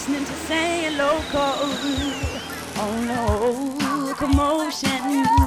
listening to Say Local on oh locomotion. as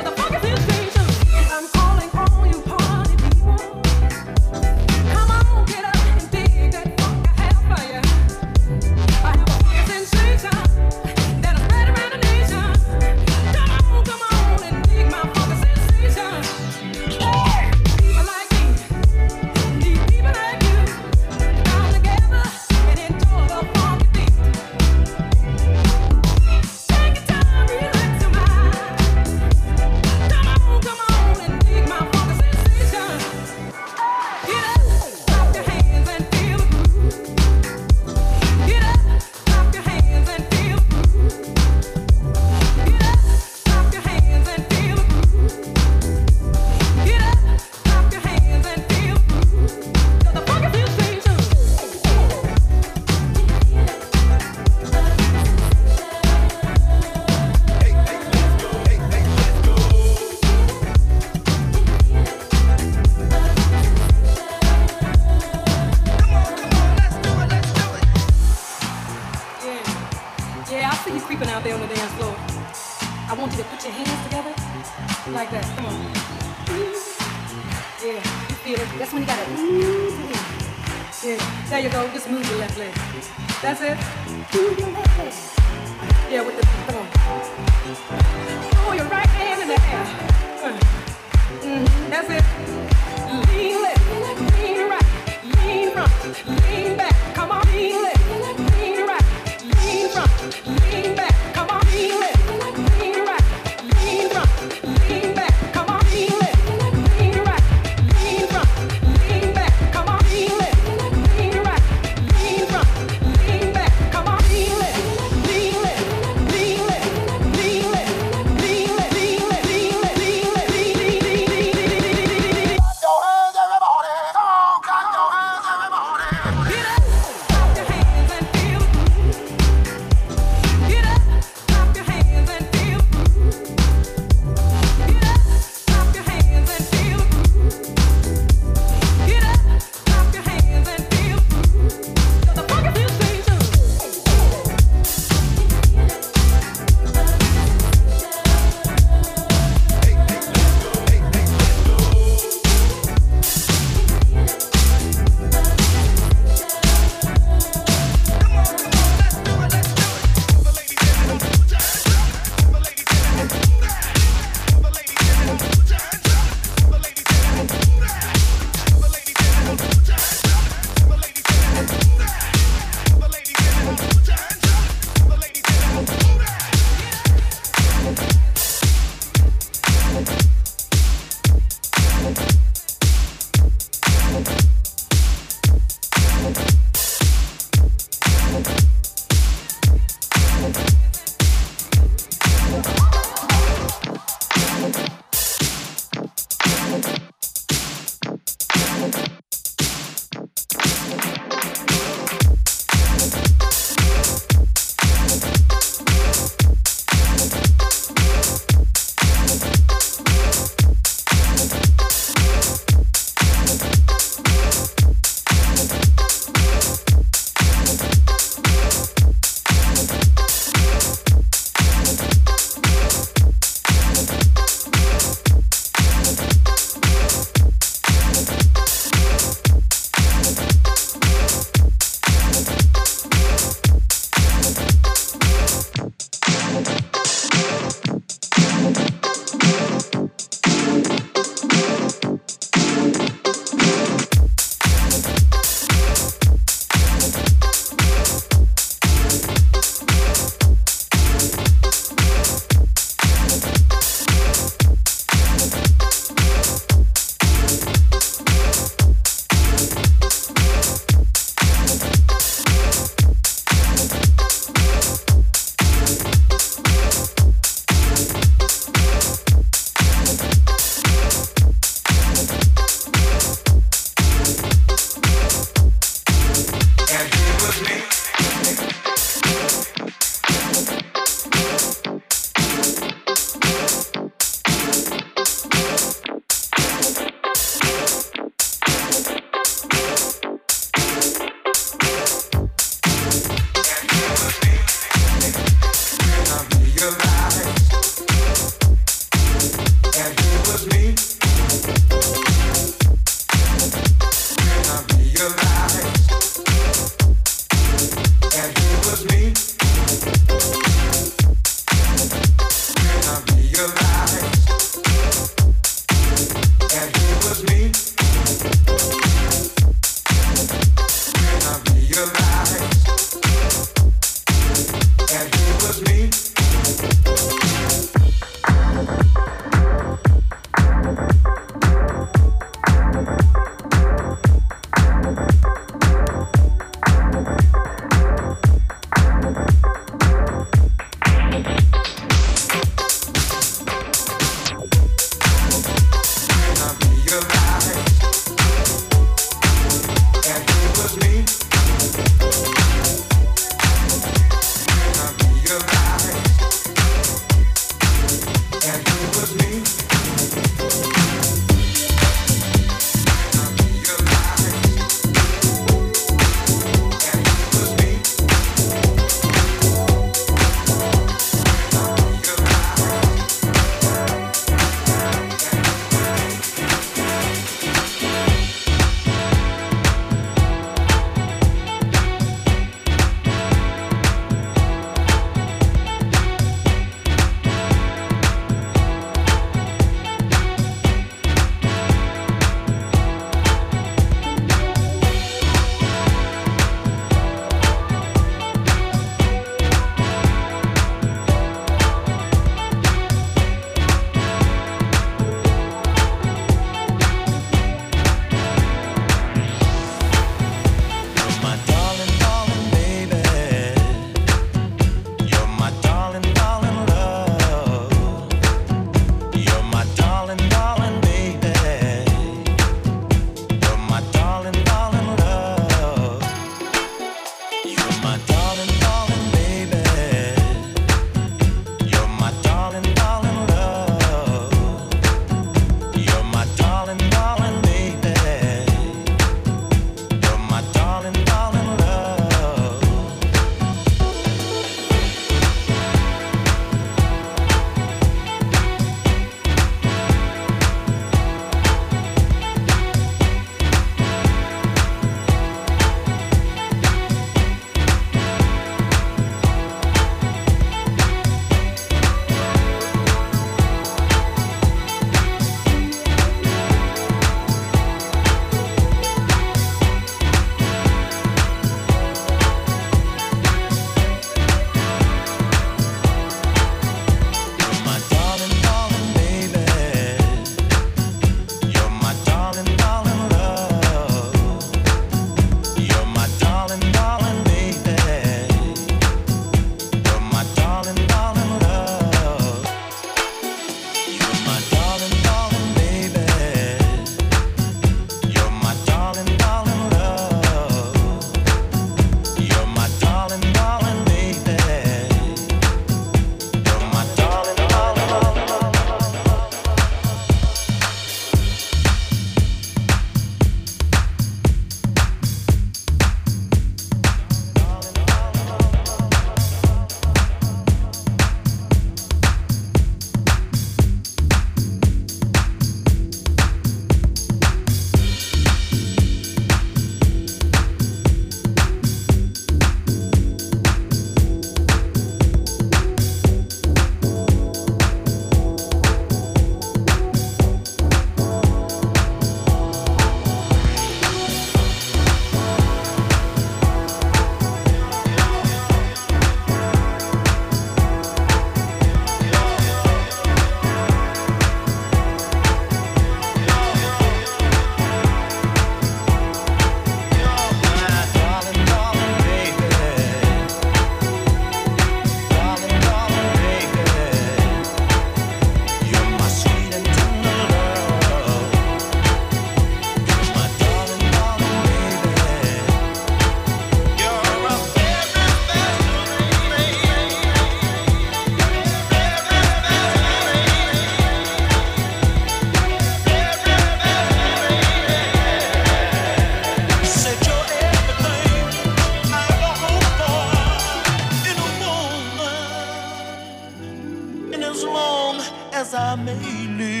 咱美女。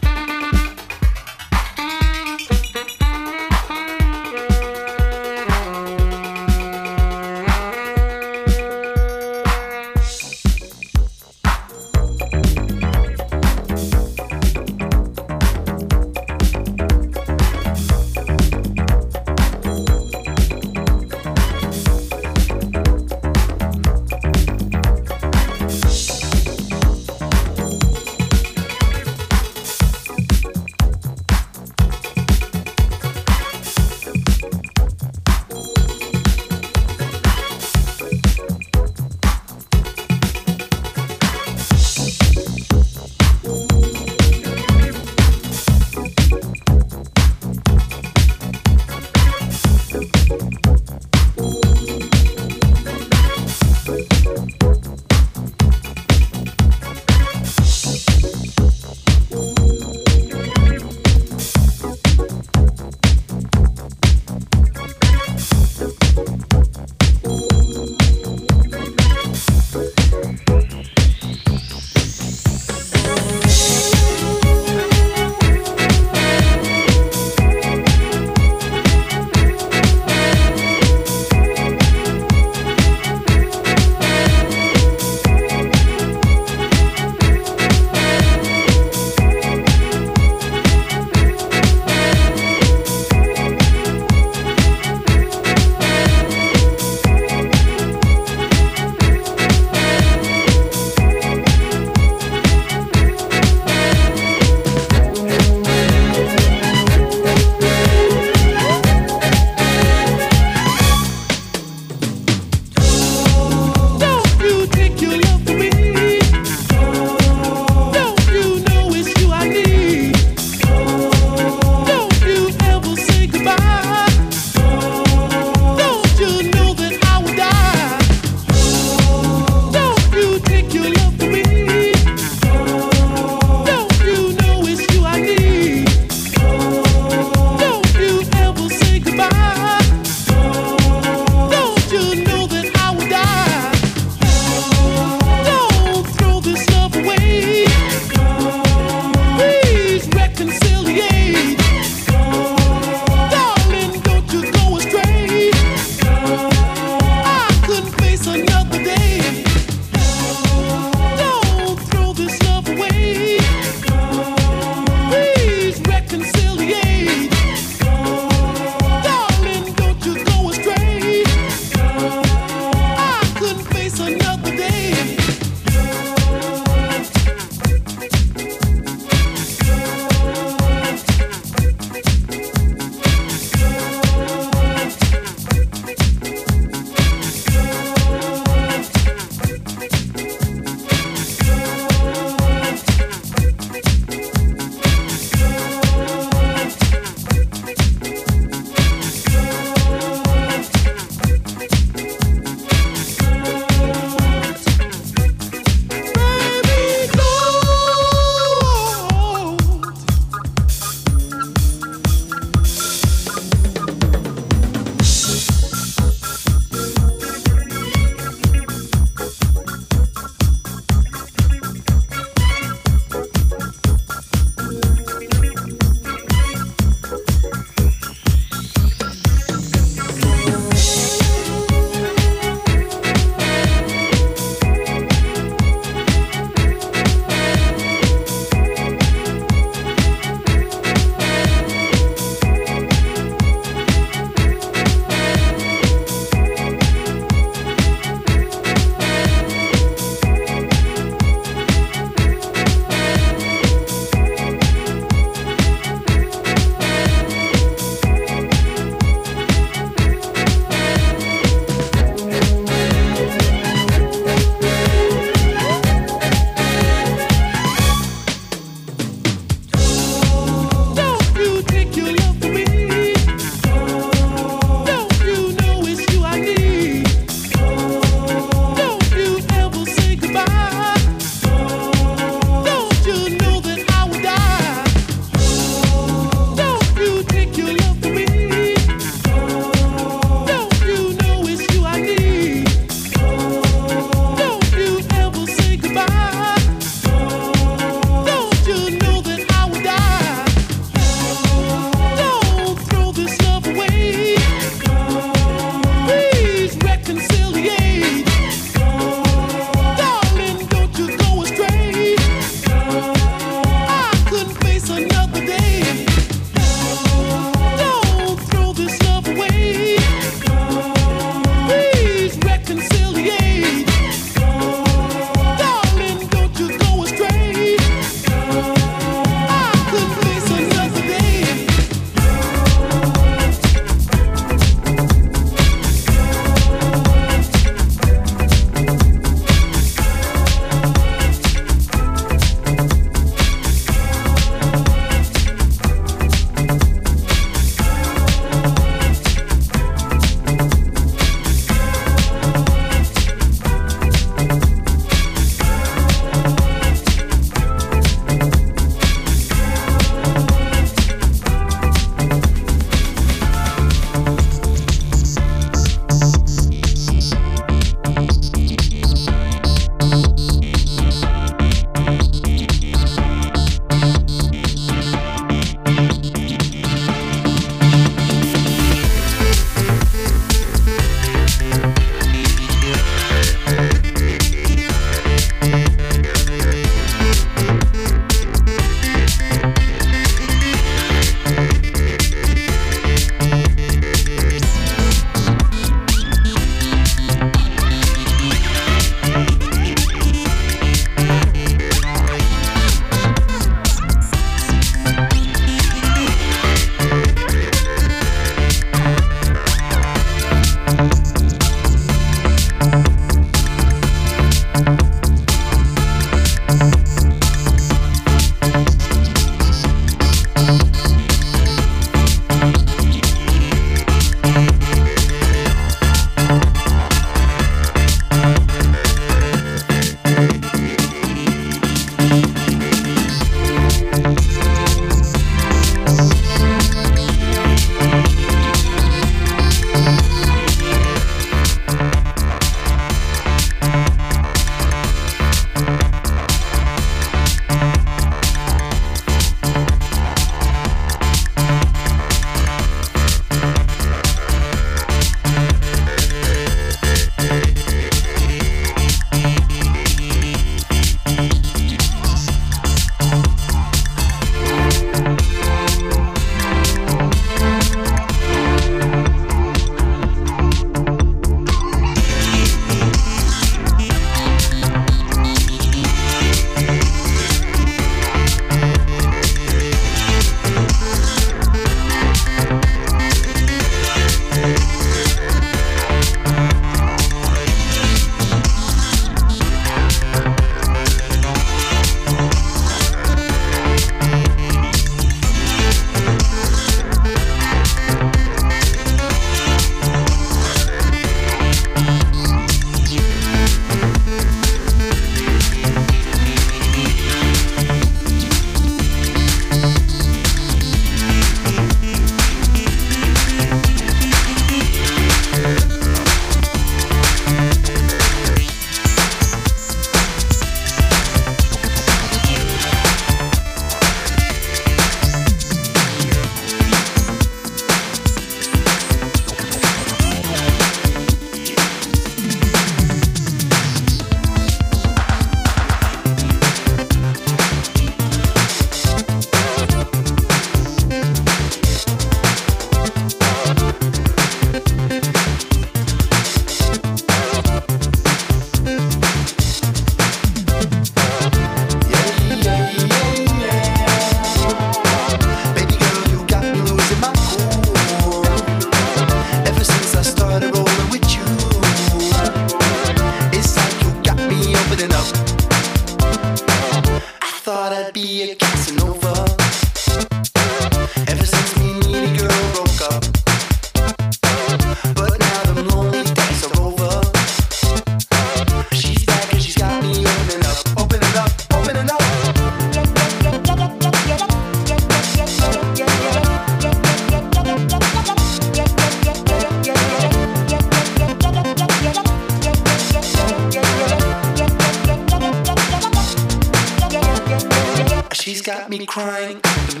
Me crying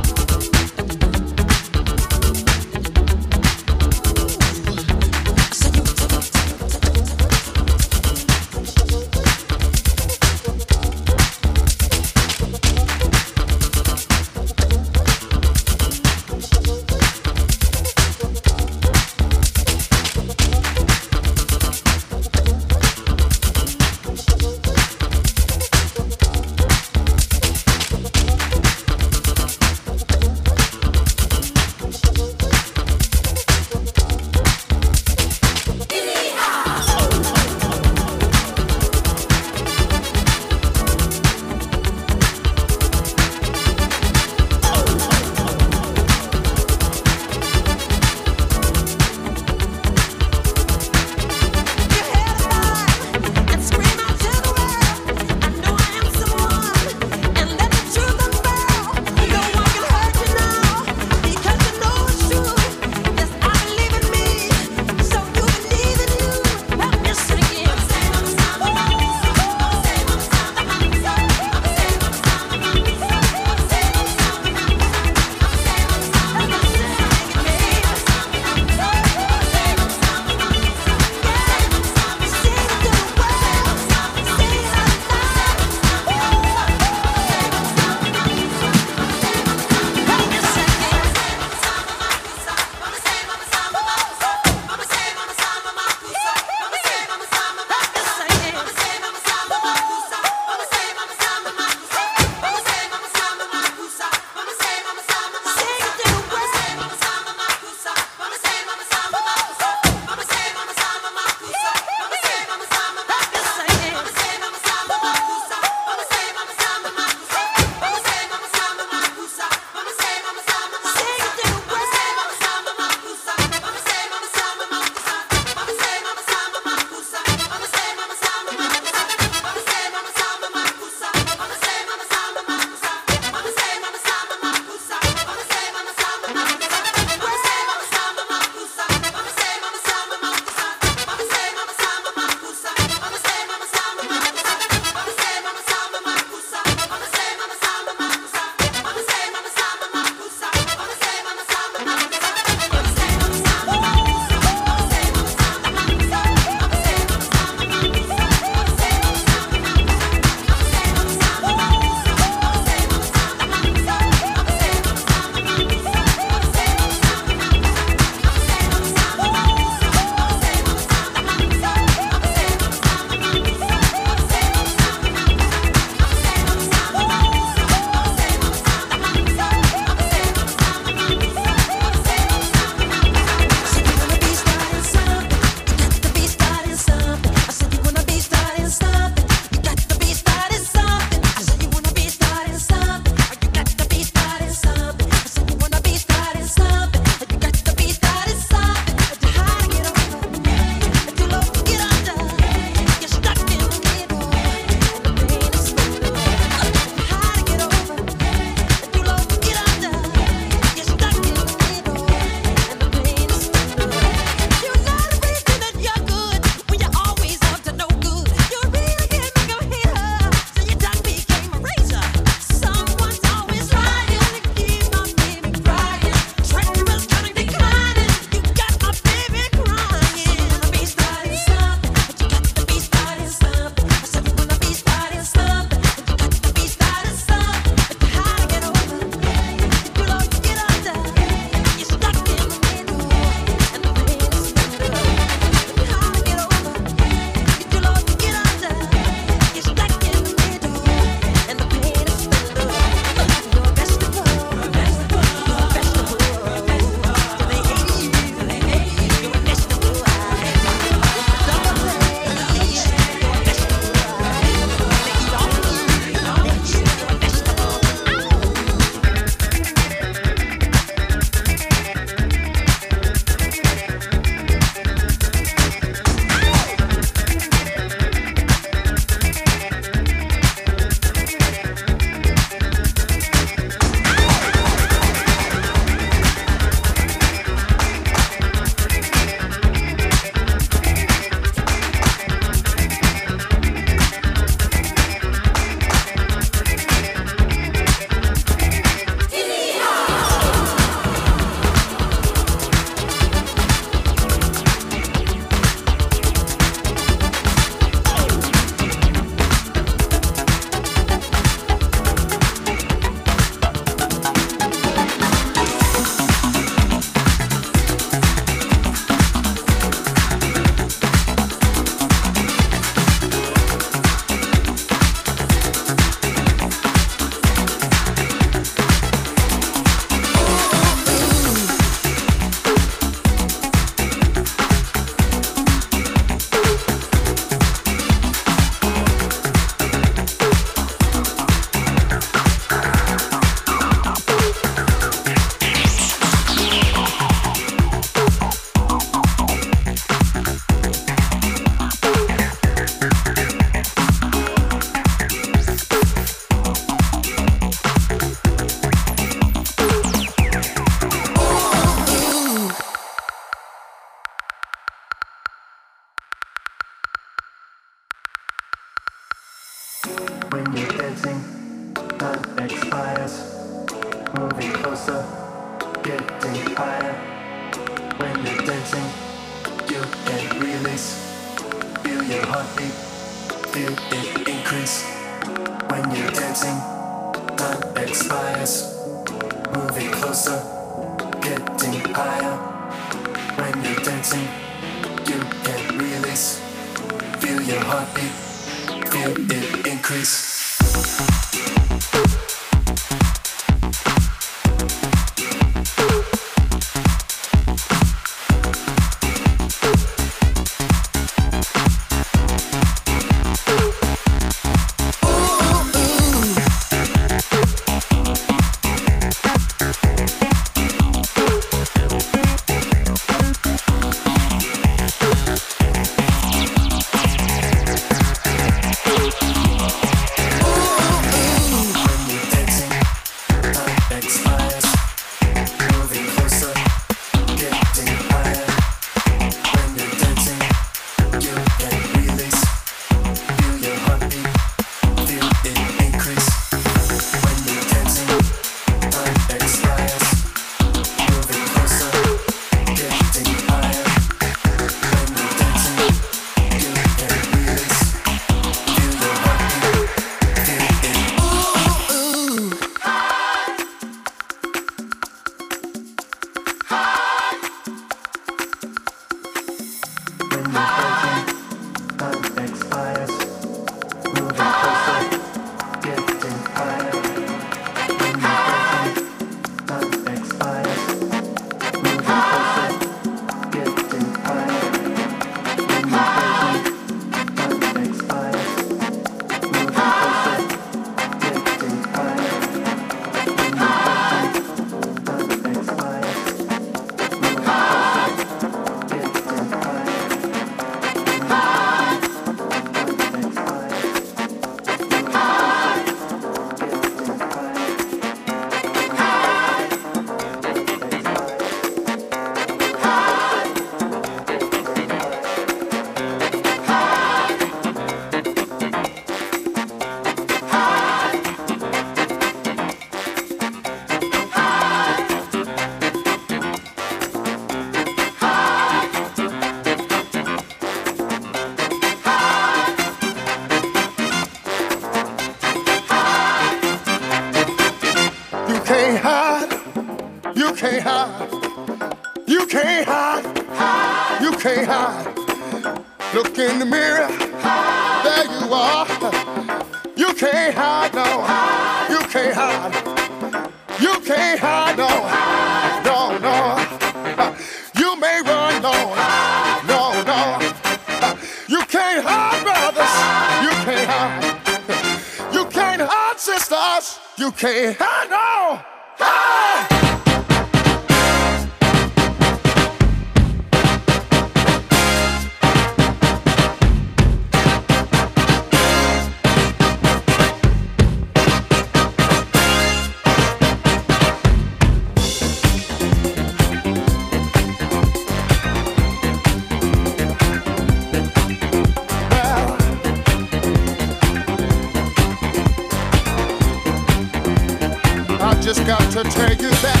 break down, break